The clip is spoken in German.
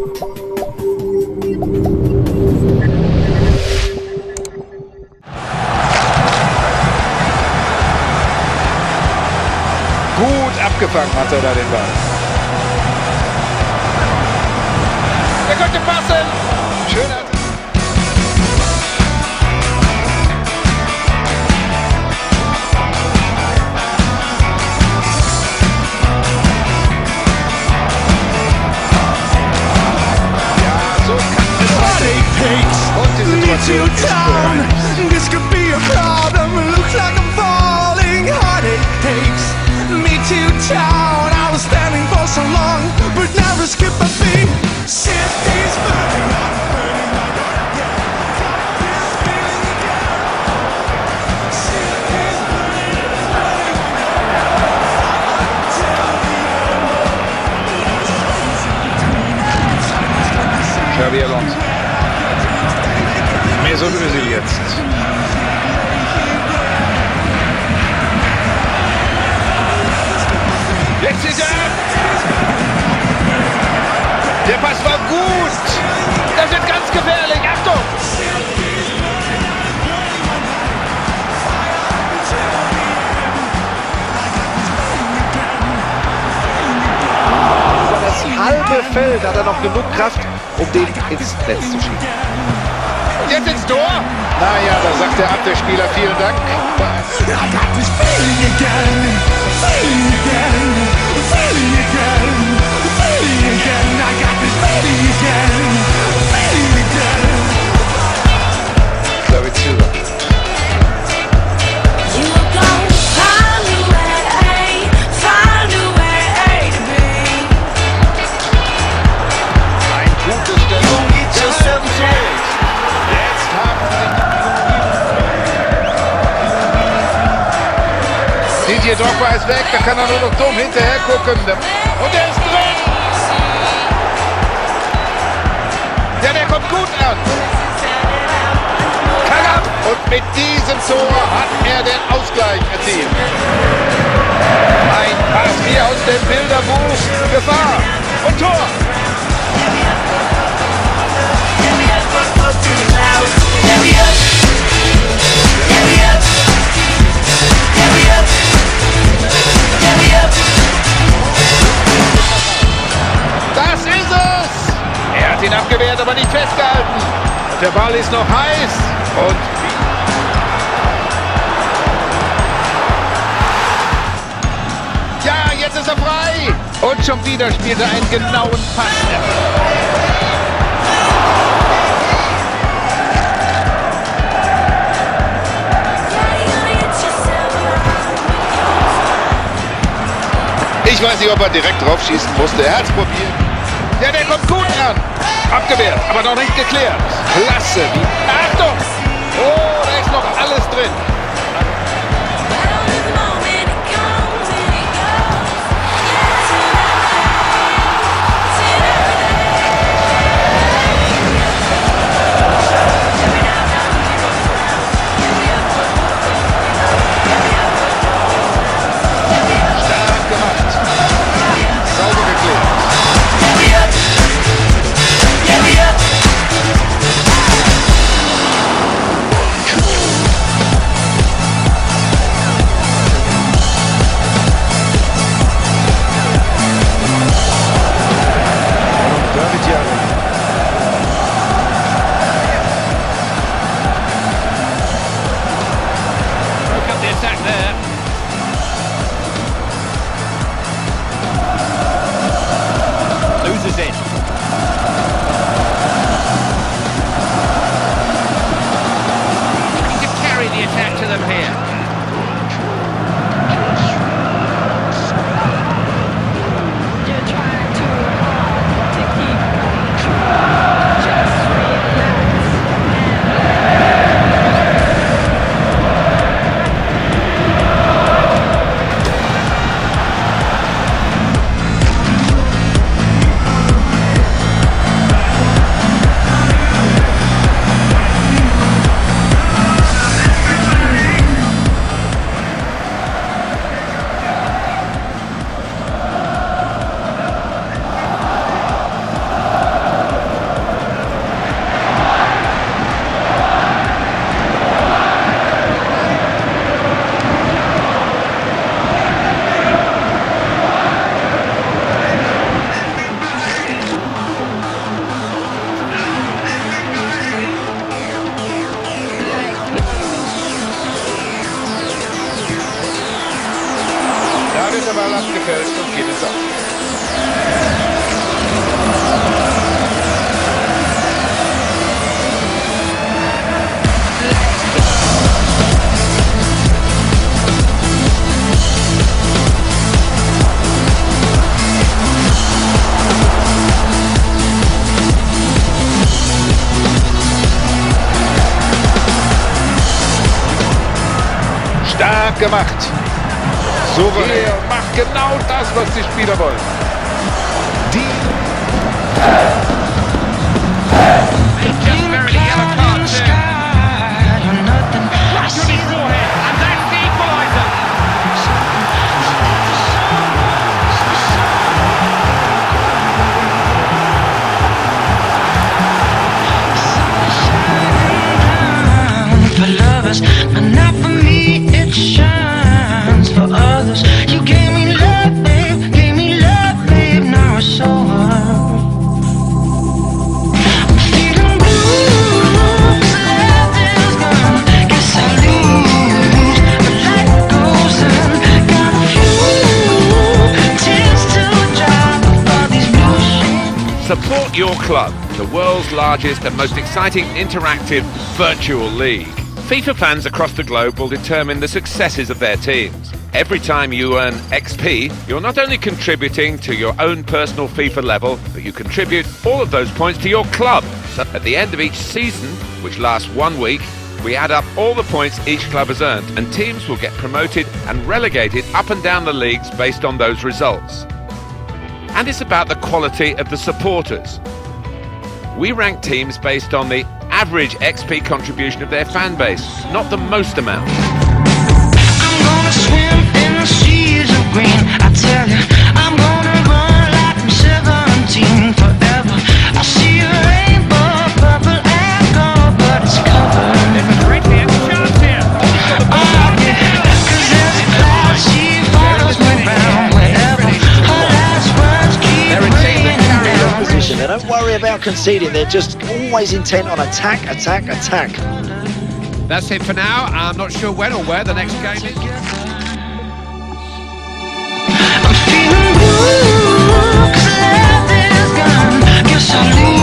Gut abgefangen hat er da den Ball. Er könnte passen. Schöner. Und die Situation ist bereit. This could be a problem. Looks like I'm falling. Heartache takes me to town. I was standing for so long, but never skip a beat. Mesut Özil jetzt. Jetzt ist er. Der Pass war gut. Das wird ganz gefährlich. Achtung. Das halbe Feld hat er noch genug Kraft, um den ins Netz zu schieben. Jetzt ins Tor. Naja, da sagt der Abwehrspieler vielen Dank. Didier Drogba ist weg, da kann er nur noch dumm hinterher gucken. Und er ist drin! Ja, der kommt gut an. Karam! Und mit diesem Tor hat er den Ausgleich erzielt. Ein Pass wie aus dem Bilderbuch. Gefahr und Tor. Festgehalten. Der Ball ist noch heiß. Und ja, jetzt ist er frei. Und schon wieder spielt er einen genauen Pass. Ich weiß nicht, ob er direkt drauf schießen musste. Er hat es probiert. Ja, der kommt gut an. Abgewehrt, aber noch nicht geklärt. Klasse. Achtung! Oh, da ist noch alles drin. Ball abgefälscht und geht es auf. stark gemacht. Souverän. Er macht genau das, was die Spieler wollen. for Support your club, the world's largest and most exciting interactive virtual league. FIFA fans across the globe will determine the successes of their teams. Every time you earn XP, you're not only contributing to your own personal FIFA level, but you contribute all of those points to your club. So at the end of each season, which lasts one week, we add up all the points each club has earned, and teams will get promoted and relegated up and down the leagues based on those results. And it's about the quality of the supporters. We rank teams based on the average XP contribution of their fan base, not the most amount. not conceding. They're just always intent on attack, attack, attack. That's it for now. I'm not sure when or where the next game is. I'm feeling blue, is gone. Guess I